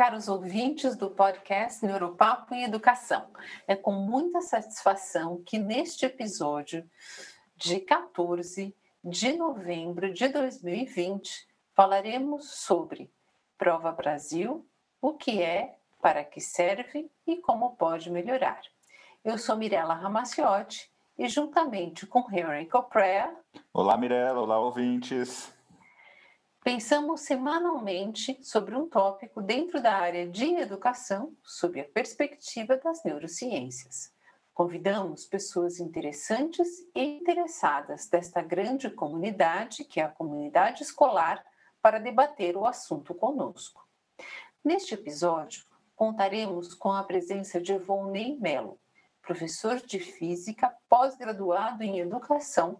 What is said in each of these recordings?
caros ouvintes do podcast Neuropapo em Educação. É com muita satisfação que neste episódio de 14 de novembro de 2020 falaremos sobre Prova Brasil, o que é, para que serve e como pode melhorar. Eu sou Mirella Ramaciotti e juntamente com Henry Coprea. Olá, Mirella, olá, ouvintes. Pensamos semanalmente sobre um tópico dentro da área de educação, sob a perspectiva das neurociências. Convidamos pessoas interessantes e interessadas desta grande comunidade, que é a comunidade escolar, para debater o assunto conosco. Neste episódio, contaremos com a presença de Volney Mello, professor de física, pós-graduado em educação,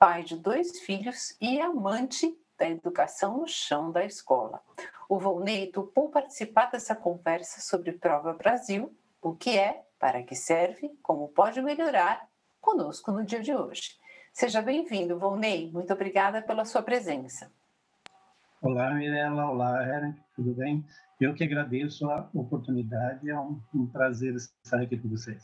pai de dois filhos e amante da educação no chão da escola. O Volney topou participar dessa conversa sobre Prova Brasil, o que é, para que serve, como pode melhorar, conosco no dia de hoje. Seja bem-vindo, Volney. Muito obrigada pela sua presença. Olá, Mirella. Olá, Eren. Tudo bem? Eu que agradeço a oportunidade. É um, um prazer estar aqui com vocês.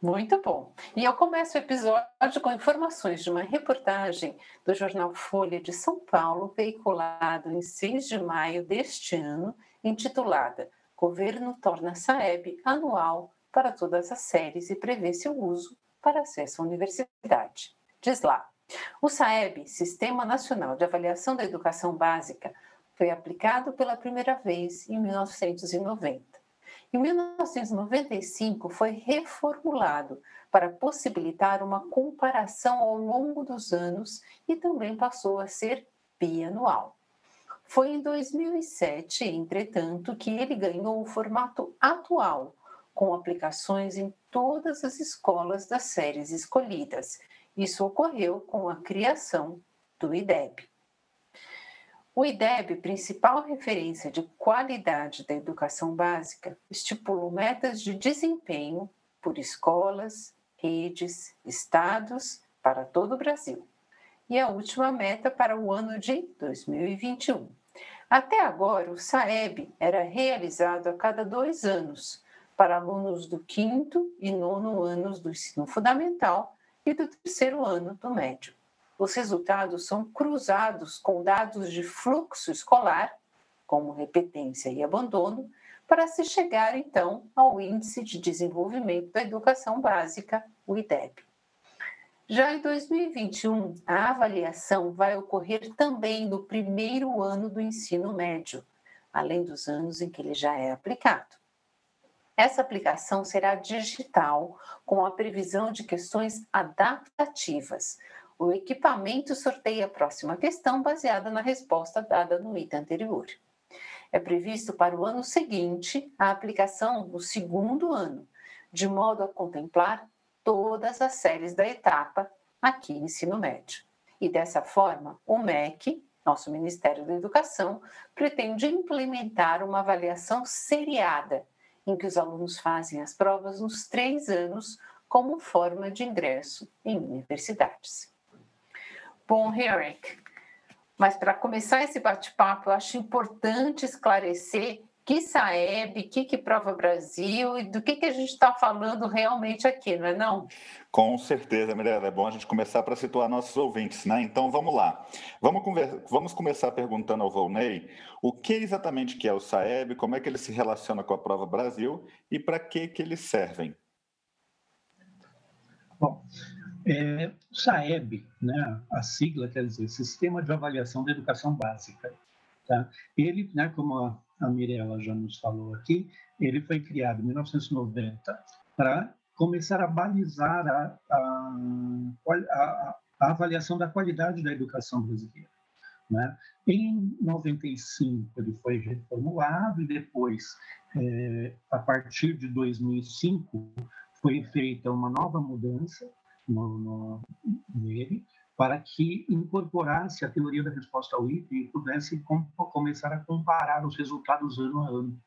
Muito bom. E eu começo o episódio com informações de uma reportagem do jornal Folha de São Paulo, veiculado em 6 de maio deste ano, intitulada Governo torna Saeb anual para todas as séries e prevê seu uso para acesso à universidade. Diz lá: o SAEB, Sistema Nacional de Avaliação da Educação Básica, foi aplicado pela primeira vez em 1990 em 1995, foi reformulado para possibilitar uma comparação ao longo dos anos e também passou a ser bianual. Foi em 2007, entretanto, que ele ganhou o formato atual, com aplicações em todas as escolas das séries escolhidas. Isso ocorreu com a criação do IDEB. O IDEB, principal referência de qualidade da educação básica, estipulou metas de desempenho por escolas, redes, estados para todo o Brasil. E a última meta para o ano de 2021. Até agora, o SAEB era realizado a cada dois anos para alunos do quinto e nono anos do ensino fundamental e do terceiro ano do médio os resultados são cruzados com dados de fluxo escolar, como repetência e abandono, para se chegar então ao Índice de Desenvolvimento da Educação Básica, o IDEB. Já em 2021, a avaliação vai ocorrer também no primeiro ano do ensino médio, além dos anos em que ele já é aplicado. Essa aplicação será digital, com a previsão de questões adaptativas, o equipamento sorteia a próxima questão baseada na resposta dada no item anterior. É previsto para o ano seguinte a aplicação no segundo ano, de modo a contemplar todas as séries da etapa aqui no ensino médio. E dessa forma, o MEC, nosso Ministério da Educação, pretende implementar uma avaliação seriada, em que os alunos fazem as provas nos três anos como forma de ingresso em universidades. Bom, Eric, mas para começar esse bate-papo, eu acho importante esclarecer que Saeb, que, que Prova Brasil e do que, que a gente está falando realmente aqui, não é não? Com certeza, Mirella. É bom a gente começar para situar nossos ouvintes, né? Então vamos lá. Vamos, conversa, vamos começar perguntando ao Volney o que exatamente que é o Saeb, como é que ele se relaciona com a Prova Brasil e para que, que eles servem. Bom, é, SAEB, né, a sigla quer dizer Sistema de Avaliação da Educação Básica. Tá? Ele, né, como a, a Mirella já nos falou aqui, ele foi criado em 1990 para começar a balizar a, a, a, a, avaliação da qualidade da educação brasileira. Né? Em 95 ele foi reformulado e depois, é, a partir de 2005, foi feita uma nova mudança no, no, nele para que incorporasse a teoria da resposta ao item e pudesse com, começar a comparar os resultados ano a ano.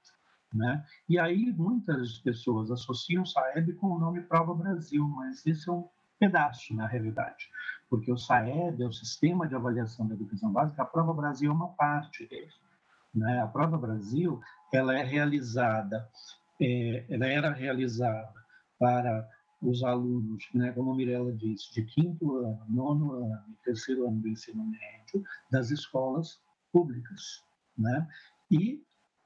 Né? E aí muitas pessoas associam SAEB com o nome Prova Brasil, mas isso é um pedaço na realidade, porque o SAEB é o Sistema de Avaliação da Educação Básica, a Prova Brasil é uma parte dele. Né? A Prova Brasil ela é realizada, é, ela era realizada para os alunos, né, como a Mirella disse, de quinto ano, nono ano e terceiro ano do ensino médio das escolas públicas. Né? E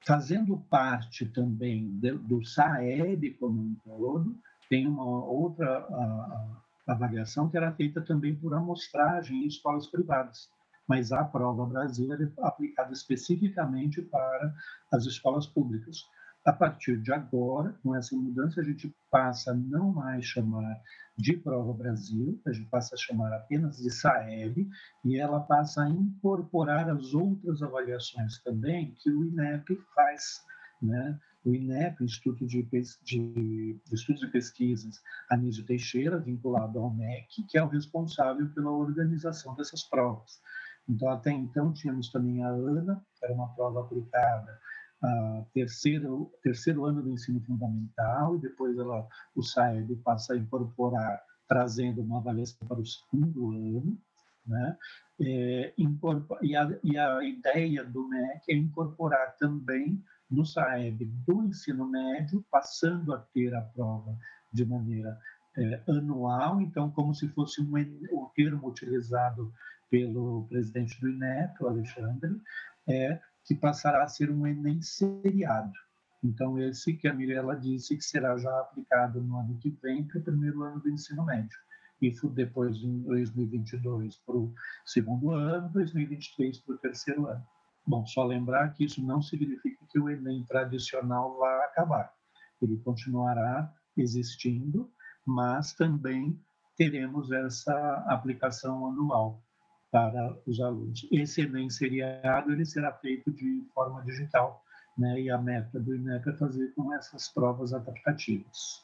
fazendo parte também do SAEB como um todo, tem uma outra a, a avaliação que era feita também por amostragem em escolas privadas mas a prova Brasil é aplicada especificamente para as escolas públicas. A partir de agora, com essa mudança, a gente passa a não mais chamar de Prova Brasil, a gente passa a chamar apenas de SAEB, e ela passa a incorporar as outras avaliações também que o INEP faz. Né? O INEP, Instituto de, de, de Estudos e Pesquisas Anísio Teixeira, vinculado ao MEC, que é o responsável pela organização dessas provas. Então, até então, tínhamos também a ANA, que era uma prova aplicada a terceiro, terceiro ano do ensino fundamental, e depois ela, o SAEB passa a incorporar, trazendo uma avaliação para o segundo ano, né? É, e, a, e a ideia do MEC é incorporar também no SAEB do ensino médio, passando a ter a prova de maneira é, anual, então, como se fosse um, o termo utilizado pelo presidente do INEP, o Alexandre, é que passará a ser um Enem seriado. Então, esse que a Mirella disse que será já aplicado no ano que vem, para o primeiro ano do ensino médio. E depois, em 2022, para o segundo ano, 2023 para o terceiro ano. Bom, só lembrar que isso não significa que o Enem tradicional vá acabar. Ele continuará existindo, mas também teremos essa aplicação anual para os alunos. Esse Enem seriado ele será feito de forma digital, né? e a meta do INEP é fazer com essas provas adaptativas.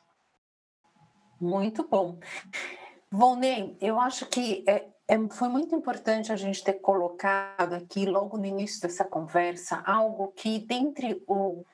Muito bom. Volney, eu acho que é, é, foi muito importante a gente ter colocado aqui, logo no início dessa conversa, algo que, dentre o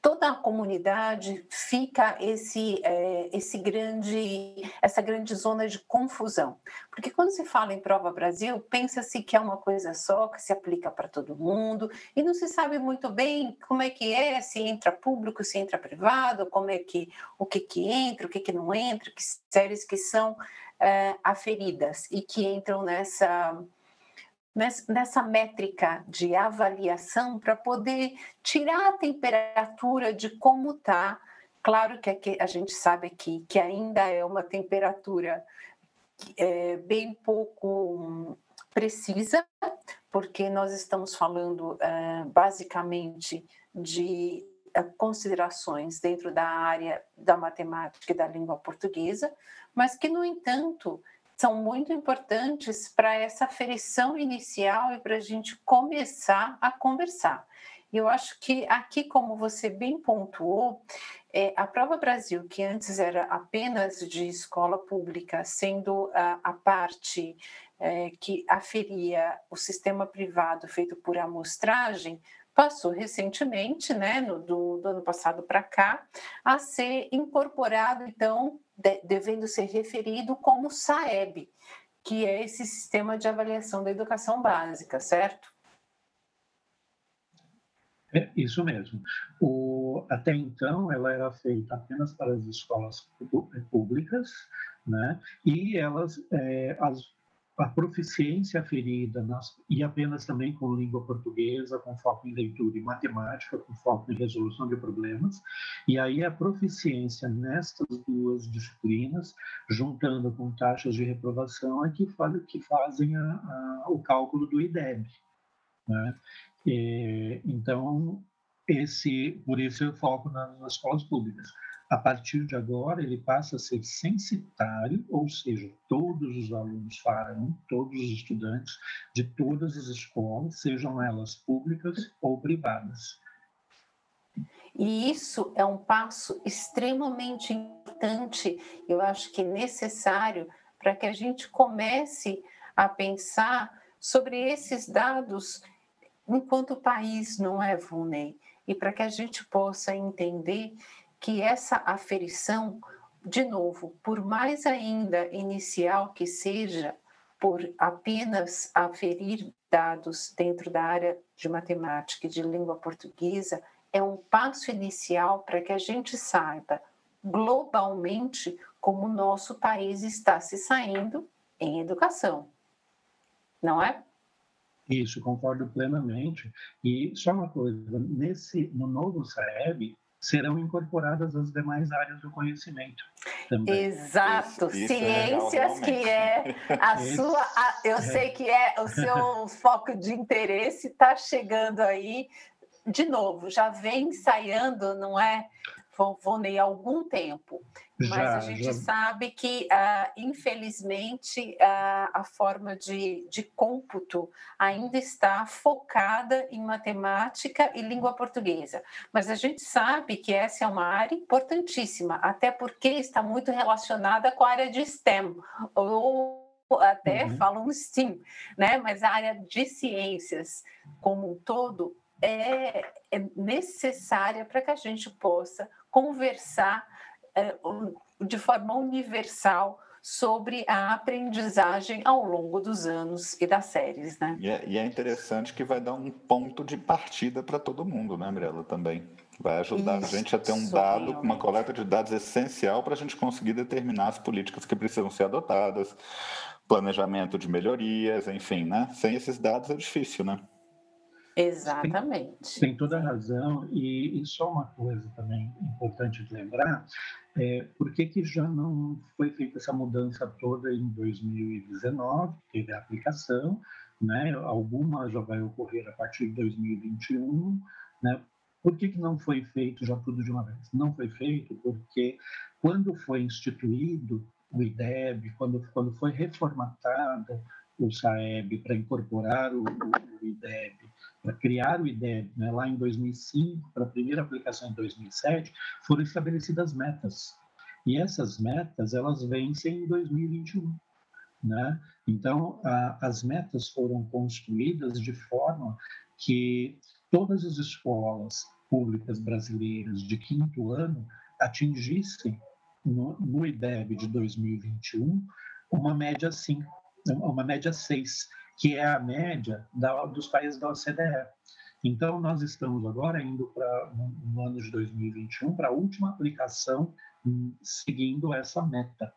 toda a comunidade fica esse, é, esse grande, essa grande zona de confusão. Porque quando se fala em Prova Brasil, pensa-se que é uma coisa só, que se aplica para todo mundo, e não se sabe muito bem como é que é, se entra público, se entra privado, como é que, o que, que entra, o que, que não entra, que séries que são é, aferidas e que entram nessa nessa métrica de avaliação para poder tirar a temperatura de como está. Claro que a gente sabe aqui que ainda é uma temperatura é, bem pouco precisa, porque nós estamos falando é, basicamente de é, considerações dentro da área da matemática e da língua portuguesa, mas que, no entanto, são muito importantes para essa aferição inicial e para a gente começar a conversar. E eu acho que aqui, como você bem pontuou, é, a Prova Brasil, que antes era apenas de escola pública, sendo a, a parte é, que aferia o sistema privado feito por amostragem, passou recentemente, né, no, do, do ano passado para cá, a ser incorporado, então, de, devendo ser referido como SAEB, que é esse sistema de avaliação da educação básica, certo? É isso mesmo. O, até então, ela era feita apenas para as escolas públicas, né? E elas, é, as a proficiência aferida nas, e apenas também com língua portuguesa, com foco em leitura e matemática, com foco em resolução de problemas. E aí a proficiência nestas duas disciplinas, juntando com taxas de reprovação, é que, faz, que fazem a, a, o cálculo do IDEB. Né? E, então, esse, por isso é o foco nas, nas escolas públicas. A partir de agora, ele passa a ser censitário, ou seja, todos os alunos farão, todos os estudantes de todas as escolas, sejam elas públicas ou privadas. E isso é um passo extremamente importante, eu acho que necessário, para que a gente comece a pensar sobre esses dados enquanto país, não é, Vunei? E para que a gente possa entender que essa aferição, de novo, por mais ainda inicial que seja, por apenas aferir dados dentro da área de matemática e de língua portuguesa é um passo inicial para que a gente saiba globalmente como o nosso país está se saindo em educação. Não é? Isso, concordo plenamente. E só uma coisa, nesse no novo SAEB, serão incorporadas as demais áreas do conhecimento. Também. Exato, isso, isso é ciências é que é a sua, a, eu é. sei que é o seu foco de interesse está chegando aí de novo, já vem ensaiando, não é? Vonei há algum tempo. Mas já, a gente já... sabe que, uh, infelizmente, uh, a forma de, de cômputo ainda está focada em matemática e língua portuguesa. Mas a gente sabe que essa é uma área importantíssima, até porque está muito relacionada com a área de STEM, ou até uhum. falam STEAM, né? mas a área de ciências como um todo é, é necessária para que a gente possa conversar de forma universal sobre a aprendizagem ao longo dos anos e das séries, né? E é, e é interessante que vai dar um ponto de partida para todo mundo, né, Mirella, também. Vai ajudar Isso, a gente a ter um dado, realmente. uma coleta de dados essencial para a gente conseguir determinar as políticas que precisam ser adotadas, planejamento de melhorias, enfim, né? Sem esses dados é difícil, né? Exatamente. Tem, tem toda a razão. E, e, só uma coisa também importante de lembrar: é, por que, que já não foi feita essa mudança toda em 2019? Teve a aplicação, né? alguma já vai ocorrer a partir de 2021. Né? Por que, que não foi feito já tudo de uma vez? Não foi feito porque quando foi instituído o IDEB, quando, quando foi reformatado o SAEB para incorporar o, o IDEB criar o IDEB, né, lá em 2005, para a primeira aplicação em 2007, foram estabelecidas metas. E essas metas, elas vencem em 2021. Né? Então, a, as metas foram construídas de forma que todas as escolas públicas brasileiras de quinto ano atingissem, no, no IDEB de 2021, uma média 5, uma média 6, que é a média da, dos países da OCDE. Então, nós estamos agora indo para, no ano de 2021, para a última aplicação hum, seguindo essa meta,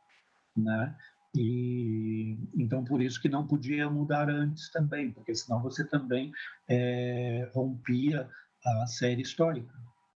né? E então por isso que não podia mudar antes também, porque senão você também é, rompia a série histórica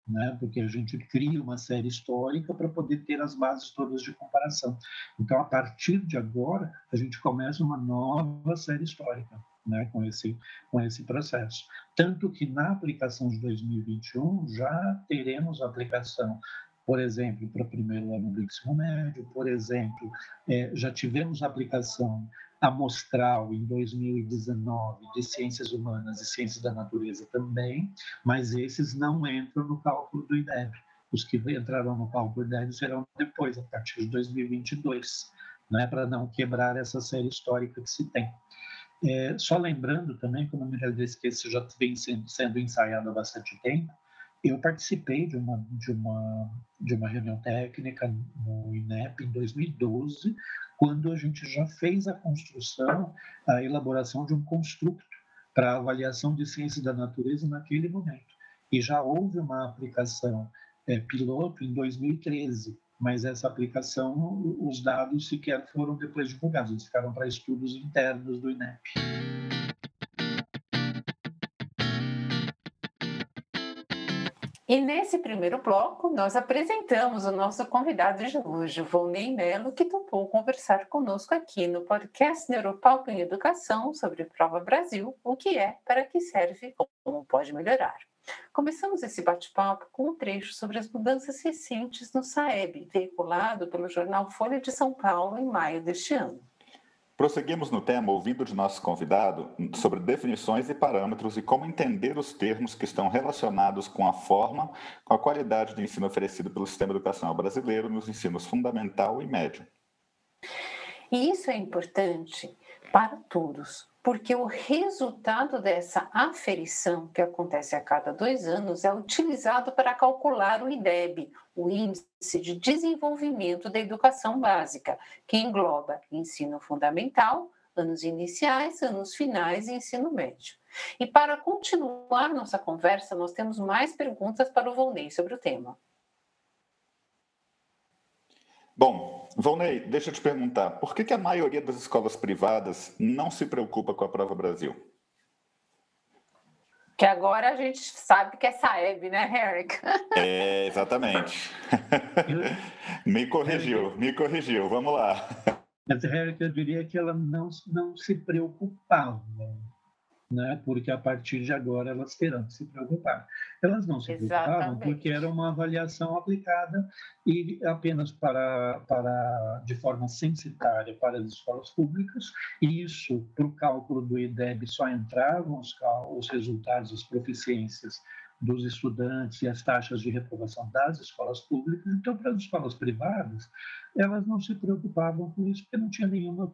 né? porque a gente cria uma série histórica para poder ter as bases todas de comparação. Então, a partir de agora, a gente começa uma nova série histórica. Né, com esse com esse processo. Tanto que na aplicação de 2021 já teremos aplicação por exemplo, para primeiro ano do ensino médio, por exemplo, é, já tivemos aplicação amostral em 2019 de ciências humanas e ciências da natureza também, mas esses não entram no cálculo do IDEB. Os que entrarão no cálculo do IDEB serão depois, a partir de 2022, né, para não quebrar essa série histórica que se tem. É, só lembrando também, como a Mirella disse que esse já vem sendo, sendo ensaiado há bastante tempo, eu participei de uma, de uma, de uma reunião técnica no INEP em 2012, quando a gente já fez a construção, a elaboração de um construto para avaliação de ciências da natureza naquele momento. E já houve uma aplicação é, piloto em 2013, mas essa aplicação, os dados sequer foram depois divulgados, eles ficaram para estudos internos do INEP. E nesse primeiro bloco, nós apresentamos o nosso convidado de hoje, Volney Mello, que topou conversar conosco aqui no podcast Neuropalco em Educação sobre Prova Brasil, o que é, para que serve, como pode melhorar. Começamos esse bate-papo com um trecho sobre as mudanças recentes no SAEB, veiculado pelo jornal Folha de São Paulo em maio deste ano. Prosseguimos no tema ouvindo de nosso convidado sobre definições e parâmetros e como entender os termos que estão relacionados com a forma, com a qualidade de ensino oferecido pelo sistema educacional brasileiro nos ensinos fundamental e médio. E isso é importante para todos, porque o resultado dessa aferição, que acontece a cada dois anos, é utilizado para calcular o IDEB, o Índice de Desenvolvimento da Educação Básica, que engloba ensino fundamental, anos iniciais, anos finais e ensino médio. E para continuar nossa conversa, nós temos mais perguntas para o Volney sobre o tema. Bom, Volney, deixa eu te perguntar, por que, que a maioria das escolas privadas não se preocupa com a Prova Brasil? Que agora a gente sabe que é Saeb, né, Eric? É, exatamente. me corrigiu, me corrigiu. Vamos lá. Mas, Eric, eu diria que ela não, não se preocupava né? porque a partir de agora elas terão que se preocupar. Elas não se preocupavam porque era uma avaliação aplicada e apenas para, para de forma censitária para as escolas públicas, e isso, para o cálculo do IDEB, só entravam os, os resultados, as proficiências dos estudantes e as taxas de reprovação das escolas públicas. Então, para as escolas privadas, elas não se preocupavam com isso, porque não tinha nenhuma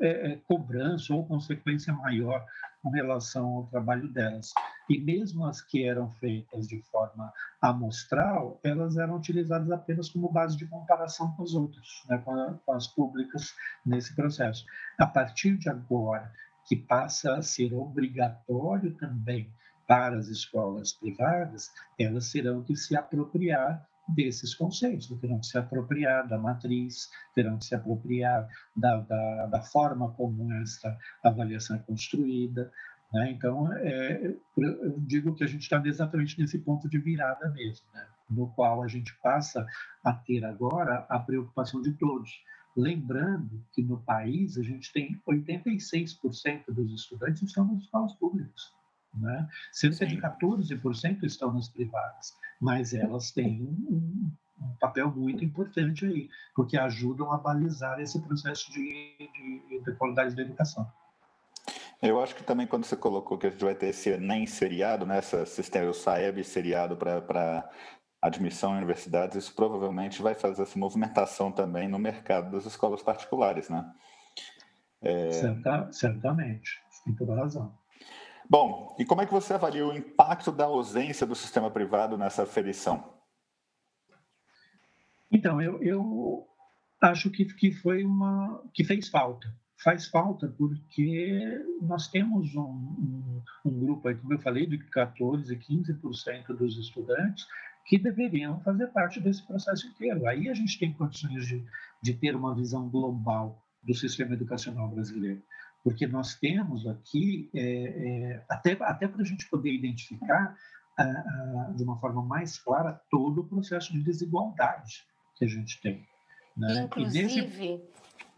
é, é, cobrança ou consequência maior com relação ao trabalho delas. E mesmo as que eram feitas de forma amostral, elas eram utilizadas apenas como base de comparação com as outras, né, com, a, com as públicas nesse processo. A partir de agora, que passa a ser obrigatório também para as escolas privadas, elas terão que se apropriar desses conceitos, terão que se apropriar da matriz, terão que se apropriar da, da, da forma como essa avaliação é construída. Né? Então, é, eu digo que a gente está exatamente nesse ponto de virada mesmo, né? no qual a gente passa a ter agora a preocupação de todos. Lembrando que no país a gente tem 86% dos estudantes estão nas escolas públicas. Né? Cerca Sim. de 14% estão nas privadas, mas elas têm um, um, papel muito importante aí, porque ajudam a balizar esse processo de, de, de qualidade da educação. Eu acho que também quando você colocou que a gente vai ter esse nem seriado, né, sistema, o SAEB seriado para admissão em universidades, isso provavelmente vai fazer essa movimentação também no mercado das escolas particulares, né? É... Certa, certamente, tem toda razão. Bom, e como é que você avalia o impacto da ausência do sistema privado nessa aferição? Então, eu, eu acho que, que foi uma que fez falta. Faz falta porque nós temos um, um, um grupo, aí, como eu falei, de 14, 15% dos estudantes que deveriam fazer parte desse processo inteiro. Aí a gente tem condições de, de ter uma visão global do sistema educacional brasileiro porque nós temos aqui, é, é, até, até para a gente poder identificar de uma forma mais clara todo o processo de desigualdade que a gente tem. Né? Inclusive,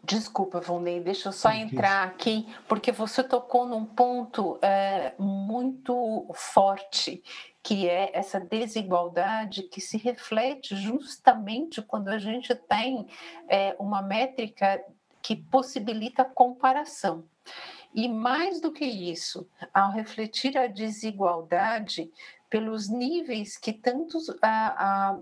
desculpa, Volney, deixa eu só entrar aqui, porque você tocou num ponto é, muito forte, que é essa desigualdade que se reflete justamente quando a gente tem é, uma métrica que possibilita comparação. E mais do que isso, ao refletir a desigualdade pelos níveis que tanto a, a,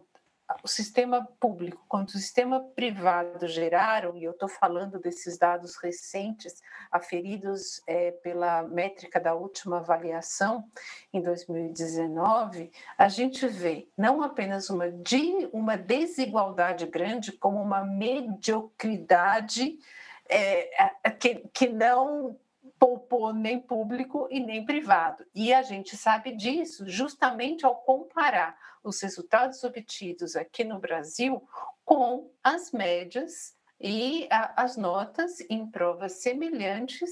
o sistema público quanto o sistema privado geraram, e eu estou falando desses dados recentes, aferidos é, pela métrica da última avaliação em 2019, a gente vê não apenas uma, de, uma desigualdade grande, como uma mediocridade é, que, que não poupou nem público e nem privado. E a gente sabe disso justamente ao comparar os resultados obtidos aqui no Brasil com as médias e a, as notas em provas semelhantes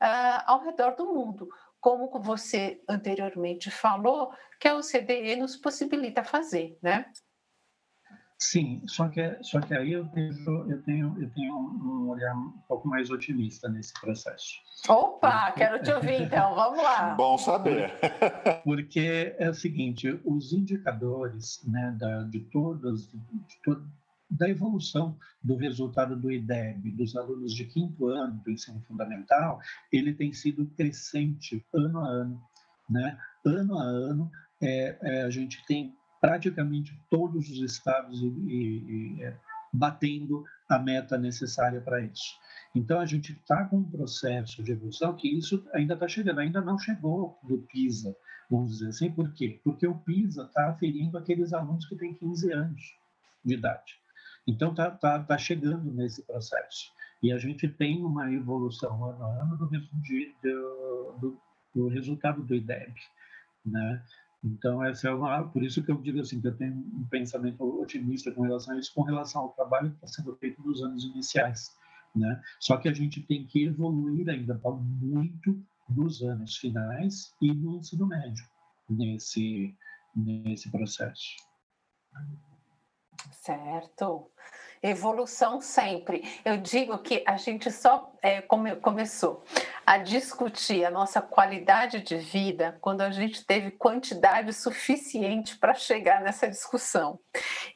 uh, ao redor do mundo. Como você anteriormente falou, que a OCDE nos possibilita fazer, né? Sim, só que, só que aí eu tenho, eu tenho, eu tenho um olhar um pouco mais otimista nesse processo. Opa, quero te ouvir então, vamos lá. Bom saber. Porque é o seguinte, os indicadores né, da, de todas, de, de, da evolução do resultado do IDEB, dos alunos de quinto ano do ensino fundamental, ele tem sido crescente ano a ano. Né? Ano a ano, é, é, a gente tem praticamente todos os estados e, e, e é, batendo a meta necessária para isso. Então, a gente está com um processo de evolução que isso ainda está chegando, ainda não chegou do PISA, vamos dizer assim, por quê? Porque o PISA está aferindo aqueles alunos que têm 15 anos de idade. Então, está tá, tá chegando nesse processo. E a gente tem uma evolução ano a ano do, do, do, do resultado do IDEB, né? Então, essa é uma, por isso que eu digo assim, que eu tenho um pensamento otimista com relação a isso, com relação ao trabalho que está sendo feito nos anos iniciais. Né? Só que a gente tem que evoluir ainda muito nos anos finais e no ensino médio nesse, nesse processo. Certo. Evolução sempre. Eu digo que a gente só é, come, começou a discutir a nossa qualidade de vida quando a gente teve quantidade suficiente para chegar nessa discussão.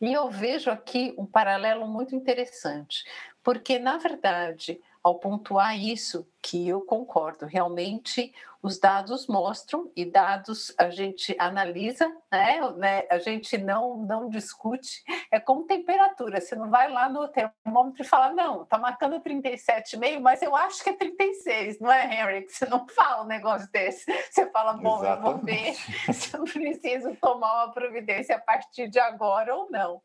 E eu vejo aqui um paralelo muito interessante, porque, na verdade, ao pontuar isso, que eu concordo, realmente os dados mostram e dados a gente analisa, né? né? A gente não não discute. É como temperatura. Você não vai lá no termômetro e fala, não, tá marcando 37,5, mas eu acho que é 36, não é, Henry? Você não fala um negócio desse. Você fala, bom, Exatamente. eu vou ver se eu preciso tomar uma providência a partir de agora ou não.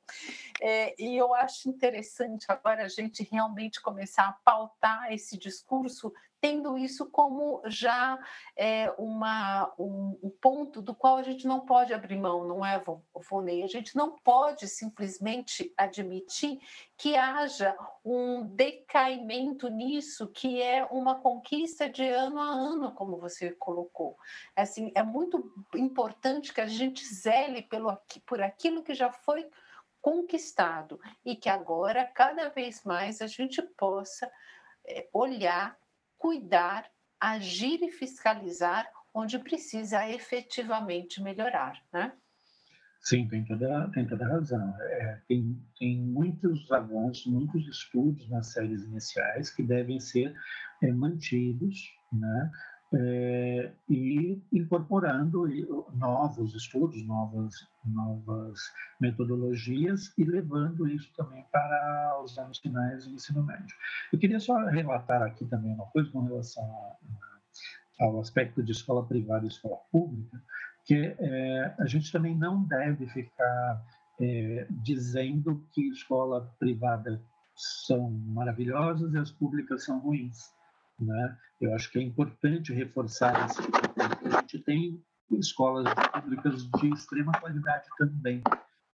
É, e eu acho interessante agora a gente realmente começar a pautar esse discurso tendo isso como já é, uma, um, um, ponto do qual a gente não pode abrir mão, não é, Vonei? A gente não pode simplesmente admitir que haja um decaimento nisso, que é uma conquista de ano a ano, como você colocou. Assim, é muito importante que a gente zele pelo, por aquilo que já foi conquistado e que agora, cada vez mais, a gente possa é, olhar cuidar, agir e fiscalizar onde precisa efetivamente melhorar, né? Sim, tem toda, tem toda razão. É, tem, tem muitos avanços, muitos estudos nas séries iniciais que devem ser é, mantidos, né? É, e incorporando novos estudos, novas, novas metodologias e levando isso também para os anos finais do ensino médio. Eu queria só relatar aqui também uma coisa com relação a, ao aspecto de escola privada e escola pública, que é, a gente também não deve ficar é, dizendo que escola privada são maravilhosas e as públicas são ruins né? Eu acho que é importante reforçar esse tipo de coisa. A gente tem escolas públicas de extrema qualidade também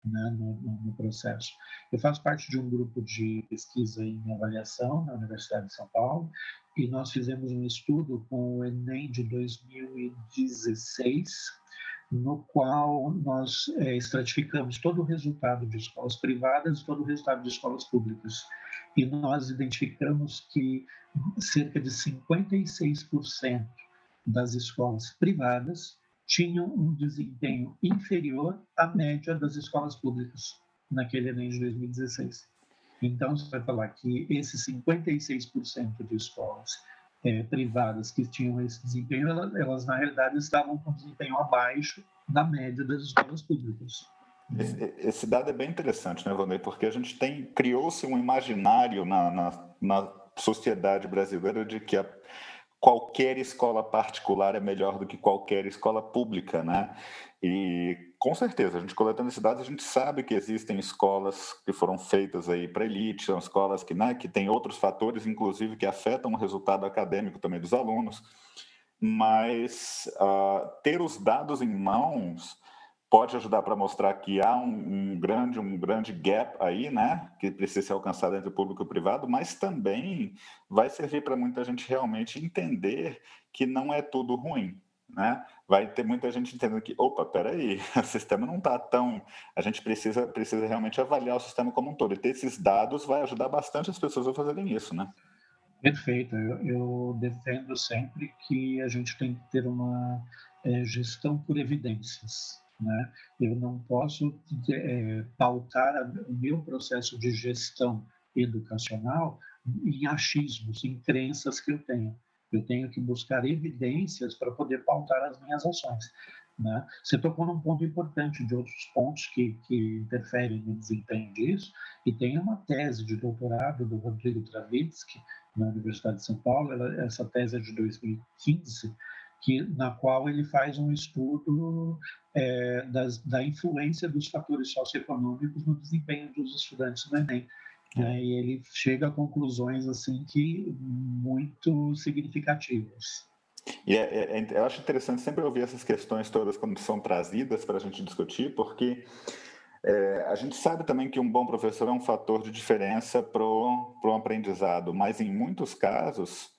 né, no, no, processo. Eu faço parte de um grupo de pesquisa em avaliação na Universidade de São Paulo e nós fizemos um estudo com o Enem de 2016, no qual nós é, estratificamos todo o resultado de escolas privadas e todo o resultado de escolas públicas. E nós identificamos que cerca de 56% das escolas privadas tinham um desempenho inferior à média das escolas públicas naquele Enem de 2016. Então, você vai falar que esses 56% de escolas é, privadas que tinham esse desempenho, elas, elas, na realidade estavam com desempenho abaixo da média das escolas públicas. Esse, esse dado é bem interessante, né, Vanei? Porque a gente tem criou-se um imaginário na, na, na sociedade brasileira de que a, qualquer escola particular é melhor do que qualquer escola pública, né? E com certeza, a gente coletando esses dados, a gente sabe que existem escolas que foram feitas aí para elite, são escolas que, né, que têm outros fatores, inclusive, que afetam o resultado acadêmico também dos alunos. Mas uh, ter os dados em mãos pode ajudar para mostrar que há um, um, grande um grande gap aí, né, que precisa ser alcançado entre o público e o privado, mas também vai servir para muita gente realmente entender que não é tudo ruim, né? Vai ter muita gente entendendo que, opa, peraí, o sistema não está tão. A gente precisa precisa realmente avaliar o sistema como um todo e ter esses dados vai ajudar bastante as pessoas a fazerem isso, né? Perfeito. Eu, eu defendo sempre que a gente tem que ter uma é, gestão por evidências. Né? Eu não posso é, pautar o meu processo de gestão educacional em achismos, em crenças que eu tenho. Eu tenho que buscar evidências para poder pautar as minhas ações. Né? Você tocou num ponto importante de outros pontos que, que interferem no desempenho disso, e tem uma tese de doutorado do Rodrigo Travitsky, na Universidade de São Paulo, ela, essa tese é de 2015, que, na qual ele faz um estudo é, das, da influência dos fatores socioeconômicos no desempenho dos estudantes no Enem. E ele chega a conclusões assim que muito significativas. E é, é, é eu acho interessante sempre ouvir essas questões todas quando são trazidas para a gente discutir, porque é, a gente sabe também que um bom professor é um fator de diferença para o aprendizado, mas em muitos casos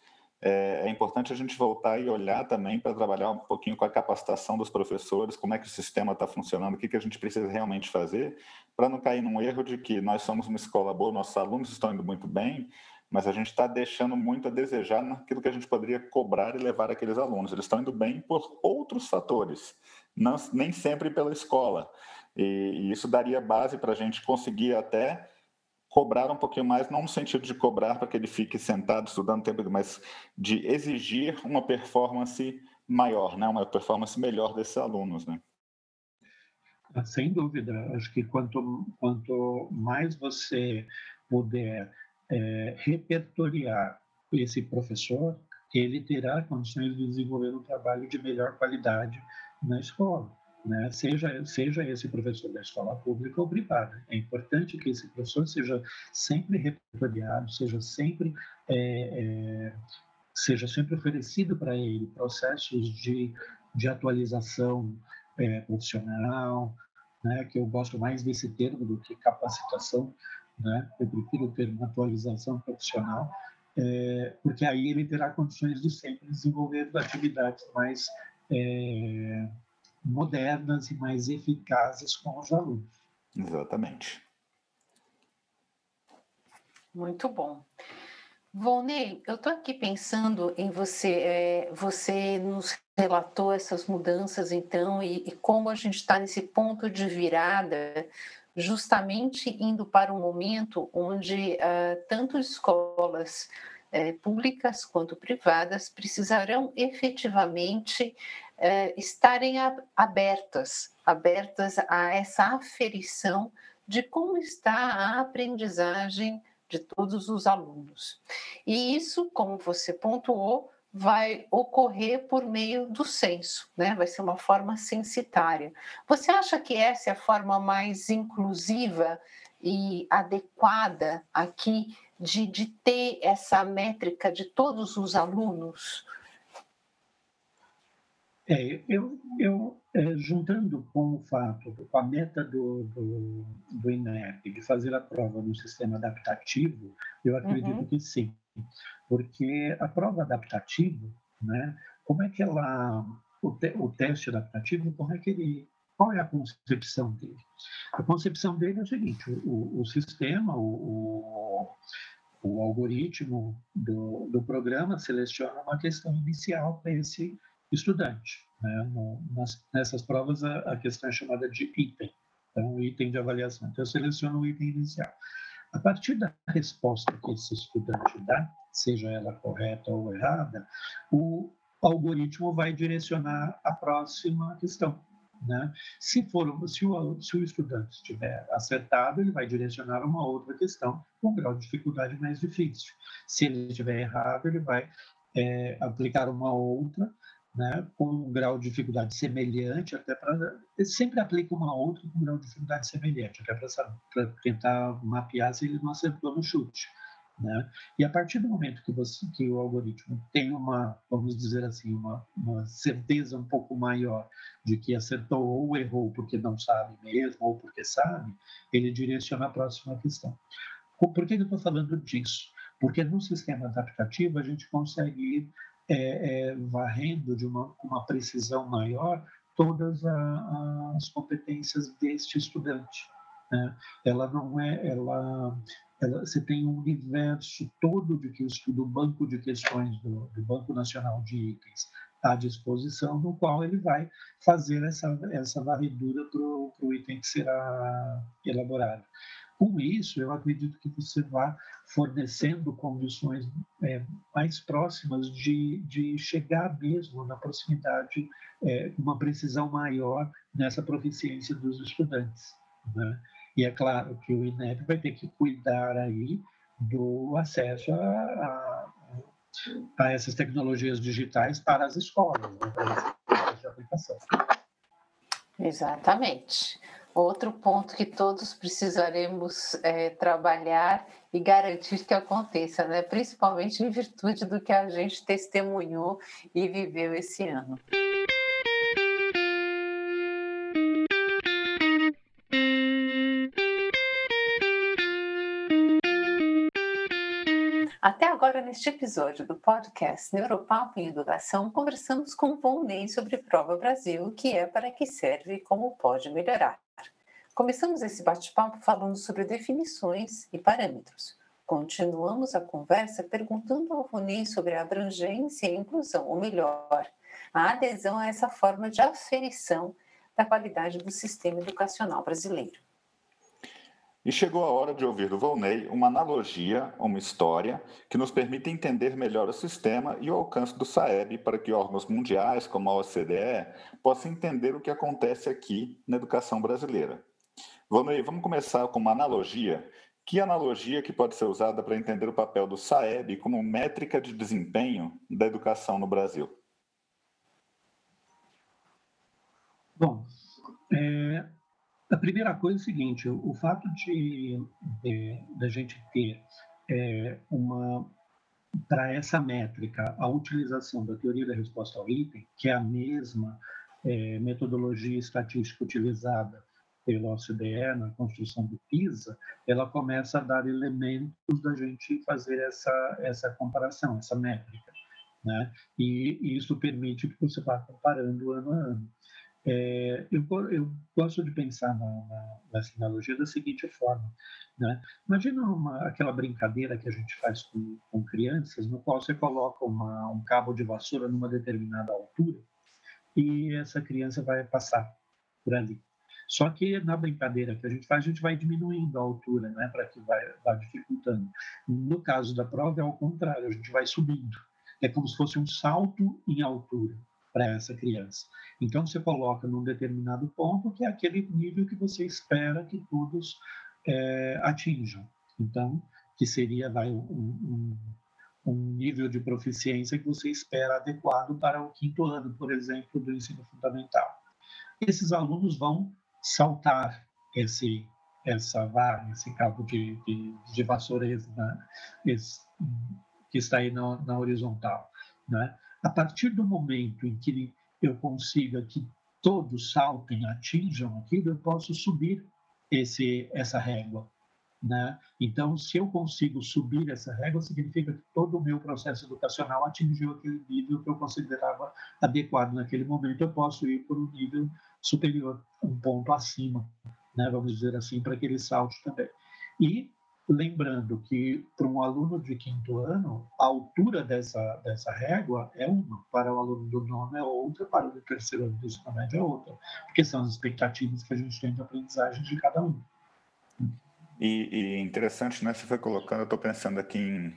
é, importante a gente voltar e olhar também para trabalhar um pouquinho com a capacitação dos professores, como é que o sistema está funcionando, o que, que a gente precisa realmente fazer, para não cair num erro de que nós somos uma escola boa, nossos alunos estão indo muito bem, mas a gente está deixando muito a desejar naquilo que a gente poderia cobrar e levar aqueles alunos. Eles estão indo bem por outros fatores, não, nem sempre pela escola. E, e isso daria base para a gente conseguir até cobrar um pouquinho mais, não no sentido de cobrar para que ele fique sentado estudando tempo, mas de exigir uma performance maior, né? uma performance melhor desses alunos. Né? Ah, sem dúvida, acho que quanto, quanto mais você puder é, repertoriar esse professor, ele terá condições de desenvolver um trabalho de melhor qualidade na escola né? seja, seja esse professor da escola pública ou privada. É importante que esse professor seja sempre repertoriado, seja sempre, é, é, seja sempre oferecido para ele processos de, de atualização é, profissional, né? que eu gosto mais desse termo do que capacitação, né? eu prefiro o termo atualização profissional, é, porque aí ele terá condições de sempre desenvolver atividades mais é, modernas e mais eficazes com os alunos. Exatamente. Muito bom. Volney, eu estou aqui pensando em você. É, você nos relatou essas mudanças, então, e, e como a gente está nesse ponto de virada, justamente indo para um momento onde uh, tanto escolas uh, públicas quanto privadas precisarão efetivamente é, estarem abertas, abertas a essa aferição de como está a aprendizagem de todos os alunos. E isso, como você pontuou, vai ocorrer por meio do censo, né? Vai ser uma forma censitária. Você acha que essa é a forma mais inclusiva e adequada aqui de, de ter essa métrica de todos os alunos? É, eu, eu é, juntando com o fato, com a meta do, do, do, INEP de fazer a prova no sistema adaptativo, eu acredito uhum. que sim, porque a prova adaptativa, né, como é que ela, o, te, o teste adaptativo, como é que ele, qual é a concepção dele? A concepção dele é o seguinte: o, o sistema, o, o, algoritmo do, do programa seleciona uma questão inicial para esse estudante. Né? Nas, nessas provas, a, a, questão é chamada de item, então, item de avaliação. Então, eu seleciono o item inicial. A partir da resposta que esse estudante dá, seja ela correta ou errada, o algoritmo vai direcionar a próxima questão. Né? Se, for, se, o, se o estudante estiver acertado, ele vai direcionar uma outra questão com grau de dificuldade mais difícil. Se ele estiver errado, ele vai é, aplicar uma outra né, com um grau de dificuldade semelhante, até para. Sempre aplica uma outra com um grau de dificuldade semelhante, até para tentar mapear se ele não acertou no chute. Né? E a partir do momento que, você, que o algoritmo tem uma, vamos dizer assim, uma, uma certeza um pouco maior de que acertou ou errou porque não sabe mesmo ou porque sabe, ele direciona a próxima questão. Por que eu estou falando disso? Porque no sistema adaptativo a gente consegue ir é, é, varrendo de uma, uma precisão maior todas a, as competências deste estudante. Né? Ela não é, ela, você tem um universo todo de que o estudo, o banco de questões do, do Banco Nacional de Itens à disposição, no qual ele vai fazer essa, essa varredura para o item que será elaborado. Com isso, eu acredito que você vai fornecendo condições é, mais próximas de, de chegar mesmo na proximidade, é, uma precisão maior nessa proficiência dos estudantes. Né? E é claro que o INEP vai ter que cuidar aí do acesso a, a, a essas tecnologias digitais para as escolas, né? para essa aplicação. Exatamente. Outro ponto que todos precisaremos é, trabalhar e garantir que aconteça, né? principalmente em virtude do que a gente testemunhou e viveu esse ano. Até agora, neste episódio do podcast Neuropapo em Educação, conversamos com o Volney sobre Prova Brasil, o que é, para que serve e como pode melhorar. Começamos esse bate-papo falando sobre definições e parâmetros. Continuamos a conversa perguntando ao Volney sobre a abrangência e inclusão, ou melhor, a adesão a essa forma de aferição da qualidade do sistema educacional brasileiro. E chegou a hora de ouvir do Volney uma analogia, uma história, que nos permite entender melhor o sistema e o alcance do SAEB para que órgãos mundiais, como a OCDE, possam entender o que acontece aqui na educação brasileira. Volney, vamos começar com uma analogia. Que analogia que pode ser usada para entender o papel do SAEB como métrica de desempenho da educação no Brasil? Bom, é, a primeira coisa é o seguinte: o fato de, da gente ter é, uma para essa métrica a utilização da teoria da resposta ao item, que é a mesma é, metodologia estatística utilizada pela OCDE na construção do PISA, ela começa a dar elementos da gente fazer essa essa comparação, essa métrica, né? E, e isso permite que você vá comparando ano a ano. É, eu, eu, gosto de pensar na, na, nessa analogia da seguinte forma. Né? Imagina uma, aquela brincadeira que a gente faz com, com crianças, no qual você coloca uma, um cabo de vassoura numa determinada altura e essa criança vai passar por ali. Só que na brincadeira que a gente faz, a gente vai diminuindo a altura, né, para que vai, vá dificultando. No caso da prova, é ao contrário, a gente vai subindo. É como se fosse um salto em altura para essa criança. Então, você coloca num determinado ponto que é aquele nível que você espera que todos é, atinjam. Então, que seria vai, um, um, um, nível de proficiência que você espera adequado para o quinto ano, por exemplo, do ensino fundamental. Esses alunos vão saltar esse essa vara, esse cabo de, de, de vassoura né? que está aí na, na horizontal. Né? A partir do momento em que eu consiga que todos saltem, atinjam aquilo, eu posso subir esse, essa régua. Né? Então, se eu consigo subir essa régua, significa que todo o meu processo educacional atingiu aquele nível que eu considerava adequado naquele momento. Eu posso ir por um nível superior, um ponto acima, né? vamos dizer assim, para aquele salto também. E Lembrando que para um aluno de quinto ano, a altura dessa, dessa régua é uma, para o aluno do nono é outra, para o do terceiro ano do ensino médio é outra, porque são as expectativas que a gente tem de aprendizagem de cada um. E, e interessante, né? Você foi colocando, eu estou pensando aqui em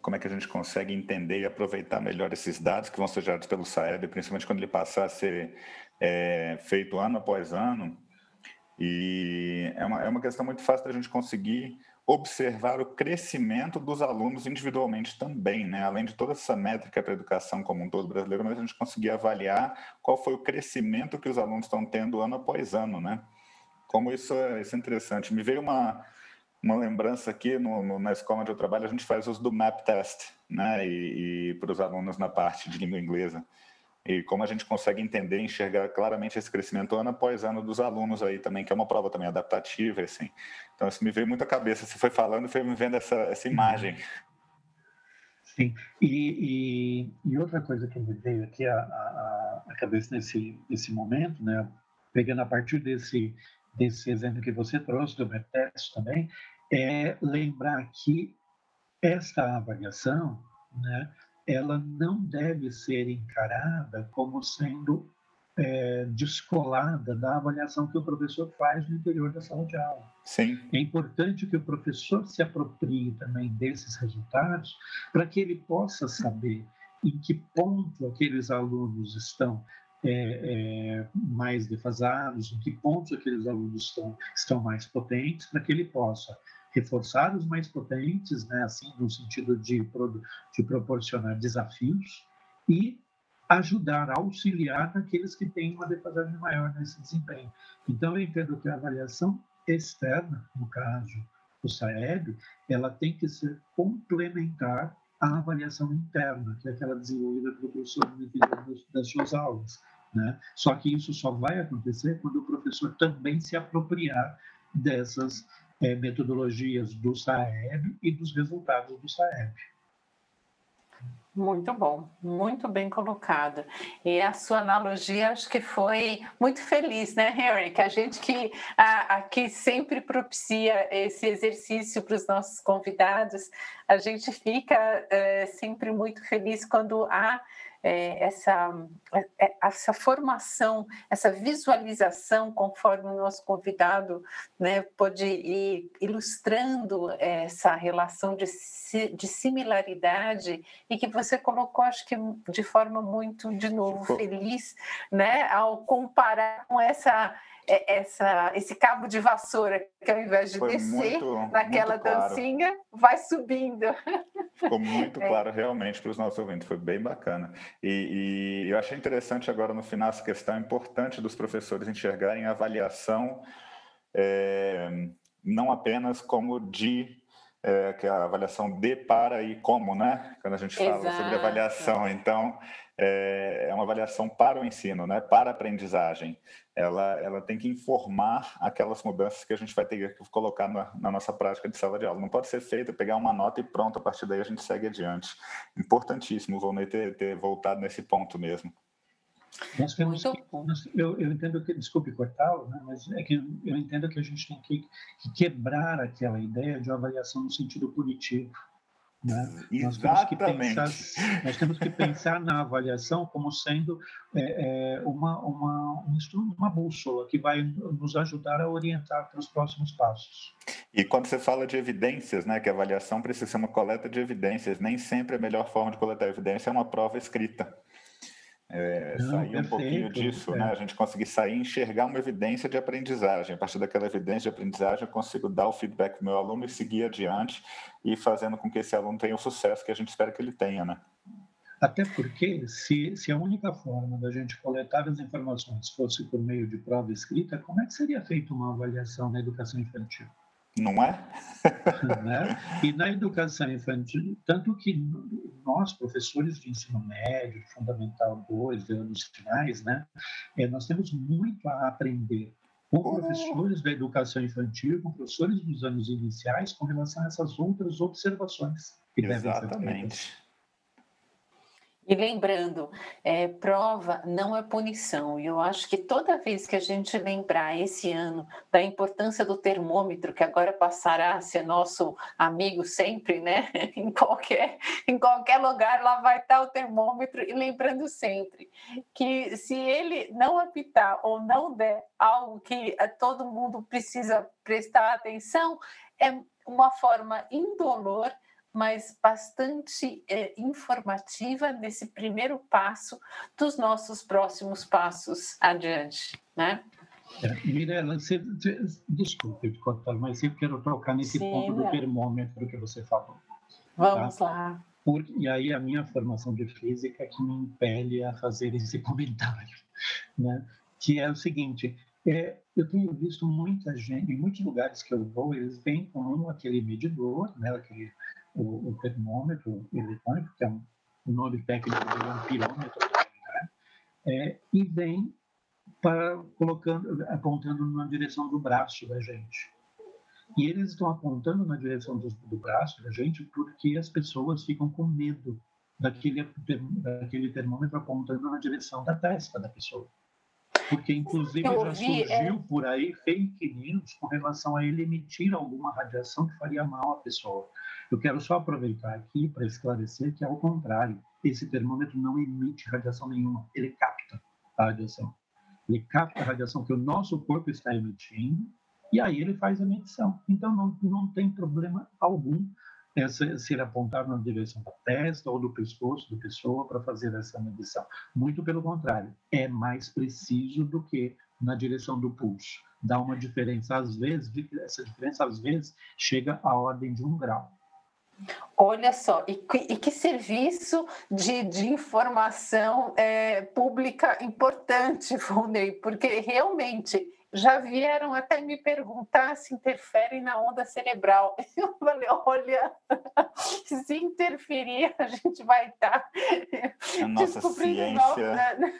como é que a gente consegue entender e aproveitar melhor esses dados que vão ser gerados pelo SAEB, principalmente quando ele passar a ser é, feito ano após ano. E é uma, é uma questão muito fácil da gente conseguir observar o crescimento dos alunos individualmente também, né? Além de toda essa métrica para a educação como um todo brasileiro, mas a gente conseguir avaliar qual foi o crescimento que os alunos estão tendo ano após ano, né? Como isso é, isso é interessante. Me veio uma, uma lembrança aqui no, no, na escola onde eu trabalho, a gente faz uso do MAP test, né? E, e para os alunos na parte de língua inglesa e como a gente consegue entender e enxergar claramente esse crescimento ano após ano dos alunos aí também, que é uma prova também adaptativa, assim. Então, isso me veio muito à cabeça. Você foi falando e foi me vendo essa, essa imagem. Sim, e, e, e outra coisa que me veio aqui à, à, à cabeça nesse, nesse momento, né, pegando a partir desse, desse exemplo que você trouxe do METES também, é lembrar que esta avaliação, né, ela não deve ser encarada como sendo é, descolada da avaliação que o professor faz no interior da sala de aula. Sim. É importante que o professor se aproprie também desses resultados para que ele possa saber em que ponto aqueles alunos estão é, é, mais defasados, em que pontos aqueles alunos estão, estão mais potentes, para que ele possa reforçar os mais potentes, né, assim, no sentido de, de proporcionar desafios, e ajudar, auxiliar naqueles que têm uma defasagem maior nesse desempenho. Então, eu entendo que a avaliação externa, no caso do SAEB, ela tem que ser complementar à avaliação interna, que é aquela desenvolvida pelo professor no interior das suas aulas. Né? Só que isso só vai acontecer quando o professor também se apropriar dessas é, metodologias do SAEB e dos resultados do SAEB. Muito bom, muito bem colocado. E a sua analogia acho que foi muito feliz, né, Harry? Que a gente que aqui sempre propicia esse exercício para os nossos convidados, a gente fica é, sempre muito feliz quando há é, essa, é, essa formação, essa visualização, conforme o nosso convidado né, pode ir ilustrando essa relação de, de similaridade e que você colocou, acho que de forma muito, de novo, feliz, né, ao comparar com essa é, essa, esse cabo de vassoura, que ao invés de Foi descer muito, naquela muito claro. dancinha, vai subindo. Ficou muito é. claro realmente para os nossos ouvintes, foi bem bacana. E, e, eu achei interessante agora no final essa questão importante dos professores enxergarem a avaliação é, não apenas como de é, que é a avaliação de, para e como, né? Quando a gente fala Exato. sobre avaliação. Então, é, é uma avaliação para o ensino, né? para a aprendizagem. Ela, ela tem que informar aquelas mudanças que a gente vai ter que colocar na, na nossa prática de sala de aula. Não pode ser feito pegar uma nota e pronto, a partir daí a gente segue adiante. Importantíssimo, Volney, ter, ter voltado nesse ponto mesmo. Nós temos que, nós, eu, eu, entendo que, desculpe cortá-lo, né, mas é que eu entendo que a gente tem que, que quebrar aquela ideia de avaliação no sentido punitivo. Né? Nós, temos que pensar, nós temos que pensar na avaliação como sendo é, é, uma, uma, uma bússola que vai nos ajudar a orientar para os próximos passos. E quando você fala de evidências, né, que a avaliação precisa ser uma coleta de evidências, nem sempre a melhor forma de coletar evidência é uma prova escrita. É, Não, sair um pouquinho disso, é. né? A gente conseguir sair e enxergar uma evidência de aprendizagem. A partir daquela evidência de aprendizagem, eu consigo dar o feedback para o meu aluno e seguir adiante e fazendo com que esse aluno tenha o sucesso que a gente espera que ele tenha, né? Até porque, se, se a única forma da gente coletar as informações fosse por meio de prova escrita, como é que seria feita uma avaliação na educação infantil? Não é? né? E na educação infantil, tanto que nós, professores de ensino médio, fundamental 2, anos finais, né, é, nós temos muito a aprender com professores da educação infantil, com professores dos anos iniciais, com relação a essas outras observações que Exatamente. devem ser feitas. E lembrando, é, prova não é punição. E eu acho que toda vez que a gente lembrar esse ano da importância do termômetro, que agora passará a ser nosso amigo sempre, né? em, qualquer, em qualquer lugar lá vai estar o termômetro. E lembrando sempre que se ele não apitar ou não der algo que eh, todo mundo precisa prestar atenção, é uma forma indolor mas bastante é, informativa nesse primeiro passo dos nossos próximos passos adiante, né? É, Mirela, você, desculpe te cortar, mas eu quero tocar nesse Sim, ponto do termômetro que você falou. Vamos tá? lá. Por, e aí a minha formação de física que me impele a fazer esse comentário, né? que é o seguinte, é, eu tenho visto muita gente, em muitos lugares que eu vou, eles vêm com aquele medidor, né, aquele o, o termômetro eletrônico, que é um, nome técnico dele é um pirômetro, né? é, e vem para colocando, apontando na direção do braço da gente. E eles estão apontando na direção do, do braço da gente porque as pessoas ficam com medo daquele, daquele termômetro apontando na direção da testa da pessoa. Porque, inclusive, já é. surgiu é... por aí fake news com relação a ele emitir alguma radiação que faria mal à pessoa. Eu quero só aproveitar aqui para esclarecer que, ao contrário, esse termômetro não emite radiação nenhuma, ele capta a radiação. Ele capta a radiação que o nosso corpo está emitindo e aí ele faz a medição. Então, não, não tem problema algum essa, ser apontado na direção da testa ou do pescoço da pessoa para fazer essa medição. Muito pelo contrário, é mais preciso do que na direção do pulso. Dá uma diferença, às vezes, essa diferença às vezes chega à ordem de um grau. Olha só, e que, e que serviço de, de informação é, pública importante, Volney, porque realmente já vieram até me perguntar se interfere na onda cerebral. Eu falei, olha, se interferir, a gente vai estar a nossa ciência, né?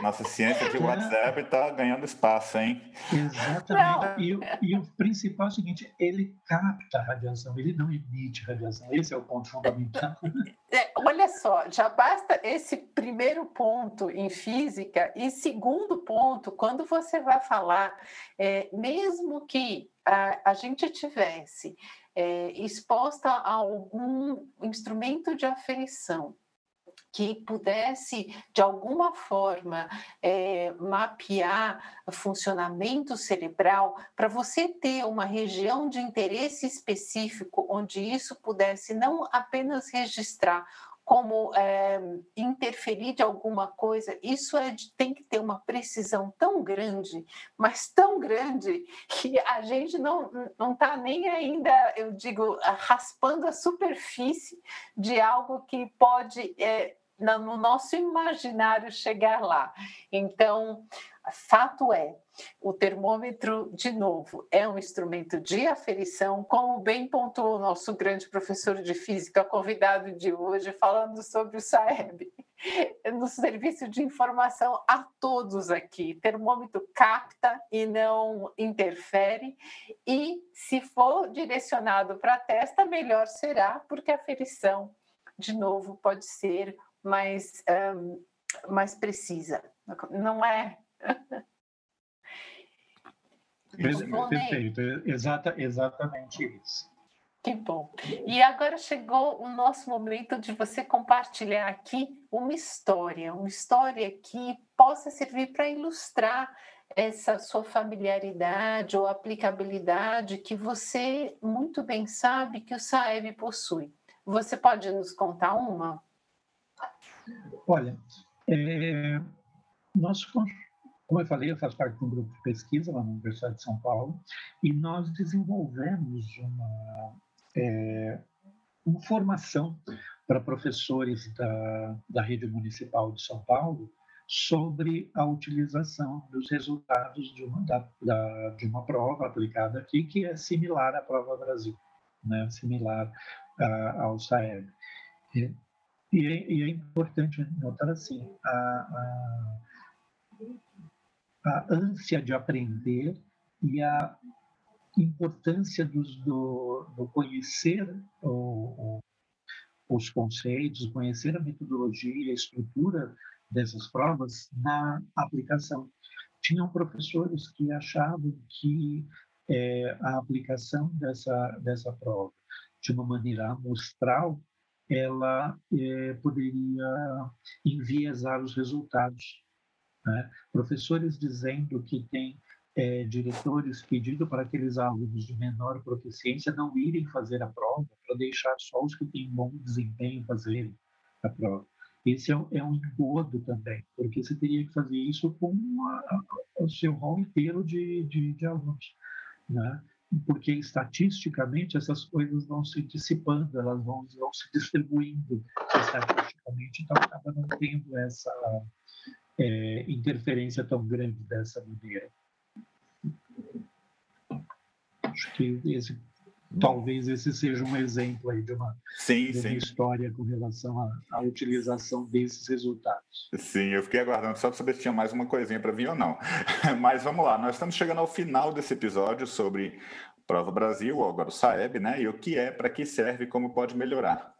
Nossa ciência de WhatsApp está ganhando espaço, hein? Exatamente. E, e, o principal é o seguinte, ele capta a radiação, ele não emite radiação. Esse é o ponto fundamental. É, olha só, já basta esse primeiro ponto em física e segundo ponto, quando você vai falar, é, mesmo que a, a gente tivesse é, exposta a algum instrumento de aferição que pudesse, de alguma forma, é, mapear funcionamento cerebral, para você ter uma região de interesse específico onde isso pudesse não apenas registrar como é, interferir de alguma coisa, isso é, tem que ter uma precisão tão grande, mas tão grande, que a gente não está nem ainda, eu digo, raspando a superfície de algo que pode é, no nosso imaginário chegar lá. Então, fato é, o termômetro, de novo, é um instrumento de aferição, como bem pontuou o nosso grande professor de física, convidado de hoje, falando sobre o SAEB. No serviço de informação a todos aqui, termômetro capta e não interfere, e se for direcionado para a testa, melhor será, porque a aferição, de novo, pode ser mais, um, mais precisa. Não é? Perfeito, Exata, exatamente isso. Que bom. E agora chegou o nosso momento de você compartilhar aqui uma história, uma história que possa servir para ilustrar essa sua familiaridade ou aplicabilidade que você muito bem sabe que o SAEB possui. Você pode nos contar uma? Olha, é, nós, como eu falei, eu faço parte de um grupo de pesquisa lá na Universidade de São Paulo e nós desenvolvemos uma, é, uma formação para professores da, da rede municipal de São Paulo sobre a utilização dos resultados de uma, da, da, de uma prova aplicada aqui, que é similar à prova Brasil, né? similar a, ao SAEB. E é, e é importante notar assim, a, a, a, ânsia de aprender e a importância dos, do, do conhecer o, os conceitos, conhecer a metodologia, a estrutura dessas provas na aplicação. Tinham professores que achavam que é, a aplicação dessa, dessa prova de uma maneira amostral ela é, poderia enviesar os resultados. Né? Professores dizendo que tem é, diretores pedindo para aqueles alunos de menor proficiência não irem fazer a prova, para deixar só os que têm bom desempenho fazerem a prova. Esse é, é um engodo também, porque você teria que fazer isso com o seu rol inteiro de, de, de alunos. Né? Porque estatisticamente essas coisas vão se dissipando, elas vão, vão se distribuindo estatisticamente, então acaba não tendo essa é, interferência tão grande dessa maneira. Acho que esse talvez esse seja um exemplo aí de uma, sim, de uma sim. história com relação à, à, utilização desses resultados. Sim, eu fiquei aguardando só para saber se tinha mais uma coisinha para vir ou não. Mas vamos lá, nós estamos chegando ao final desse episódio sobre Prova Brasil, ou agora o SAEB, né? E o que é, para que serve como pode melhorar.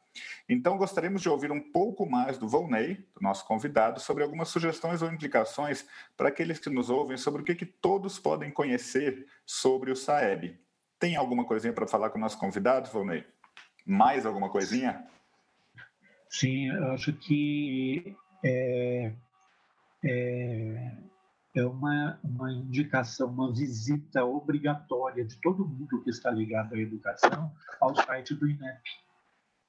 Então, gostaríamos de ouvir um pouco mais do Volney, do nosso convidado, sobre algumas sugestões ou implicações para aqueles que nos ouvem sobre o que, que todos podem conhecer sobre o SAEB. Tem alguma coisinha para falar com o nosso convidado, Volney? Mais alguma coisinha? Sim, eu acho que é, é, é uma, uma indicação, uma visita obrigatória de todo mundo que está ligado à educação ao site do INEP.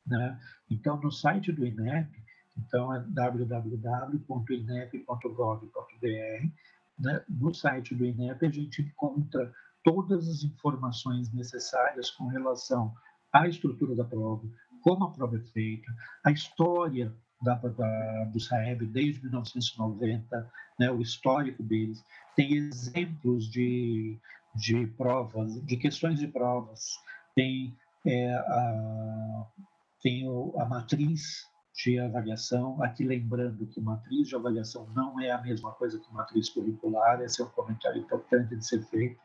Né? Então, no site do INEP, então é www.inep.gov.br, né? no site do INEP a gente encontra todas as informações necessárias com relação à estrutura da prova, como a prova é feita, a história da, da, do SAEB desde 1990, né, o histórico deles, tem exemplos de, de provas, de questões de provas, tem, é, a, tem o, a matriz de avaliação, aqui lembrando que matriz de avaliação não é a mesma coisa que matriz curricular, esse é um comentário importante de ser feito.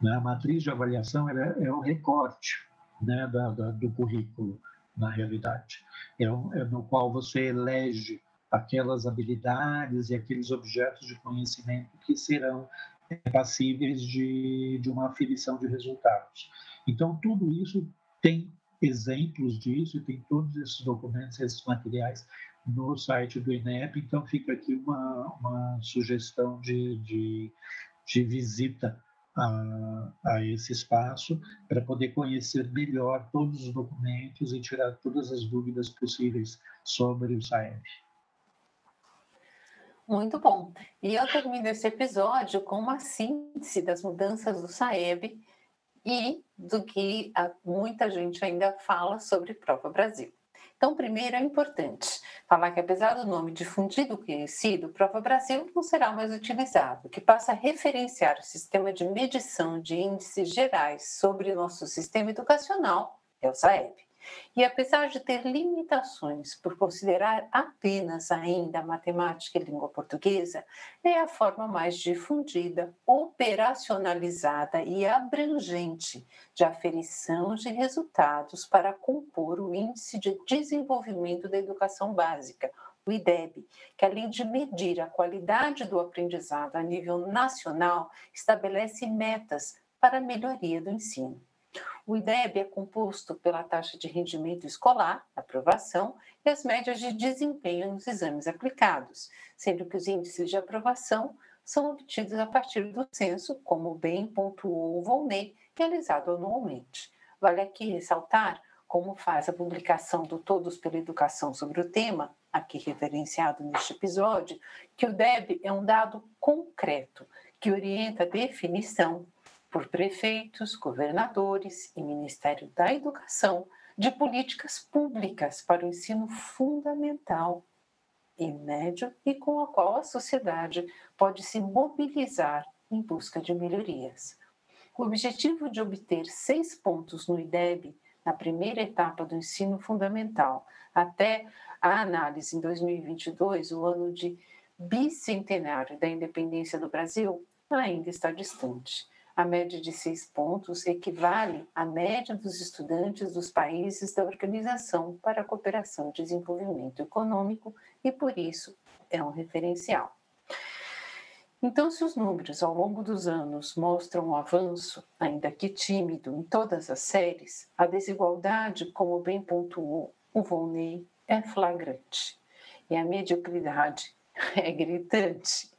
Né? A matriz de avaliação é, é um recorte né, da, da, do currículo, na realidade, é, um, é no qual você elege aquelas habilidades e aqueles objetos de conhecimento que serão é, passíveis de, de uma aferição de resultados. Então, tudo isso tem exemplos disso e tem todos esses documentos, esses materiais no site do INEP. Então, fica aqui uma, uma sugestão de, de, de visita a, a, esse espaço para poder conhecer melhor todos os documentos e tirar todas as dúvidas possíveis sobre o SAEB. Muito bom. E eu termino esse episódio com uma síntese das mudanças do SAEB e do que muita gente ainda fala sobre Prova Brasil. Então, primeiro é importante falar que, apesar do nome difundido conhecido, Prova Brasil não será mais utilizado, que passa a referenciar o sistema de medição de índices gerais sobre o nosso sistema educacional, é o SAEB. E apesar de ter limitações por considerar apenas ainda a matemática e língua portuguesa, é a forma mais difundida, operacionalizada e abrangente de aferição de resultados para compor o Índice de Desenvolvimento da Educação Básica, o IDEB, que além de medir a qualidade do aprendizado a nível nacional, estabelece metas para a melhoria do ensino. O IDEB é composto pela taxa de rendimento escolar, aprovação, e as médias de desempenho nos exames aplicados, sendo que os índices de aprovação são obtidos a partir do censo, como bem pontuou o Volney, realizado anualmente. Vale aqui ressaltar, como faz a publicação do Todos pela Educação sobre o tema, aqui referenciado neste episódio, que o DEB é um dado concreto que orienta a definição, por prefeitos, governadores e Ministério da Educação de políticas públicas para o ensino fundamental e médio e com a qual a sociedade pode se mobilizar em busca de melhorias. O objetivo de obter seis pontos no IDEB na primeira etapa do ensino fundamental até a análise em 2022, o ano de bicentenário da independência do Brasil, ainda está distante. A média de seis pontos equivale à média dos estudantes dos países da Organização para a Cooperação e Desenvolvimento Econômico e, por isso, é um referencial. Então, se os números ao longo dos anos mostram um avanço, ainda que tímido, em todas as séries, a desigualdade, como bem pontuou o Volney, é flagrante e a mediocridade é gritante.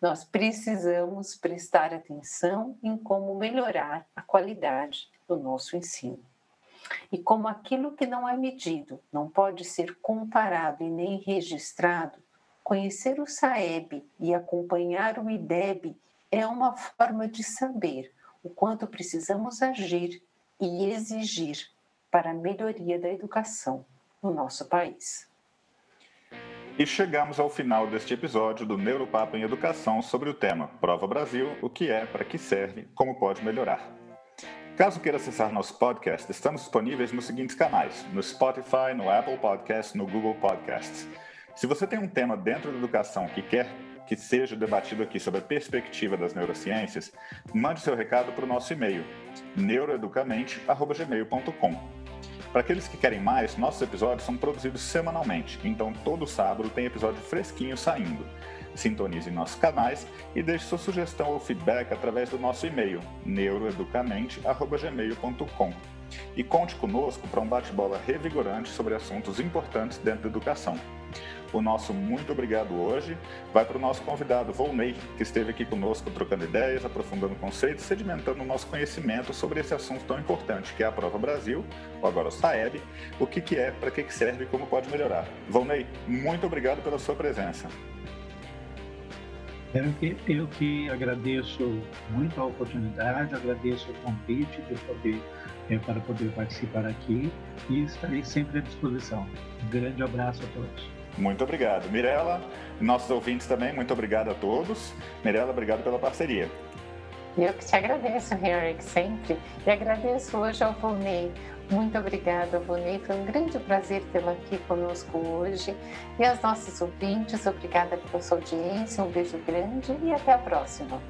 Nós precisamos prestar atenção em como melhorar a qualidade do nosso ensino. E como aquilo que não é medido não pode ser comparado e nem registrado, conhecer o SAEB e acompanhar o IDEB é uma forma de saber o quanto precisamos agir e exigir para a melhoria da educação no nosso país. E chegamos ao final deste episódio do Neuropapo em Educação sobre o tema Prova Brasil: o que é, para que serve, como pode melhorar. Caso queira acessar nosso podcast, estamos disponíveis nos seguintes canais: no Spotify, no Apple Podcasts, no Google Podcasts. Se você tem um tema dentro da educação que quer que seja debatido aqui sobre a perspectiva das neurociências, mande seu recado para o nosso e-mail neuroeducamente@gmail.com. Para aqueles que querem mais, nossos episódios são produzidos semanalmente, então todo sábado tem episódio fresquinho saindo. Sintonize nossos canais e deixe sua sugestão ou feedback através do nosso e-mail neuroeducamente@gmail.com. E conte conosco para um bate-bola revigorante sobre assuntos importantes dentro da educação. O nosso muito obrigado hoje vai para o nosso convidado Volney, que esteve aqui conosco trocando ideias, aprofundando conceitos, sedimentando o nosso conhecimento sobre esse assunto tão importante que é a Prova Brasil, ou agora o SAEB, o que, que é, para que, que serve e como pode melhorar. Volney, muito obrigado pela sua presença. Eu que, eu que agradeço muito a oportunidade, agradeço o convite de poder, é, para poder participar aqui e estarei sempre à disposição. Um grande abraço a todos. Muito obrigado. Mirela, nossos ouvintes também, muito obrigado a todos. Mirela, obrigado pela parceria. Eu que te agradeço, Henrique, sempre. E agradeço hoje ao Volney. Muito obrigada, Volney. Foi um grande prazer tê-la aqui conosco hoje. E aos nossos ouvintes, obrigada pela sua audiência. Um beijo grande e até a próxima.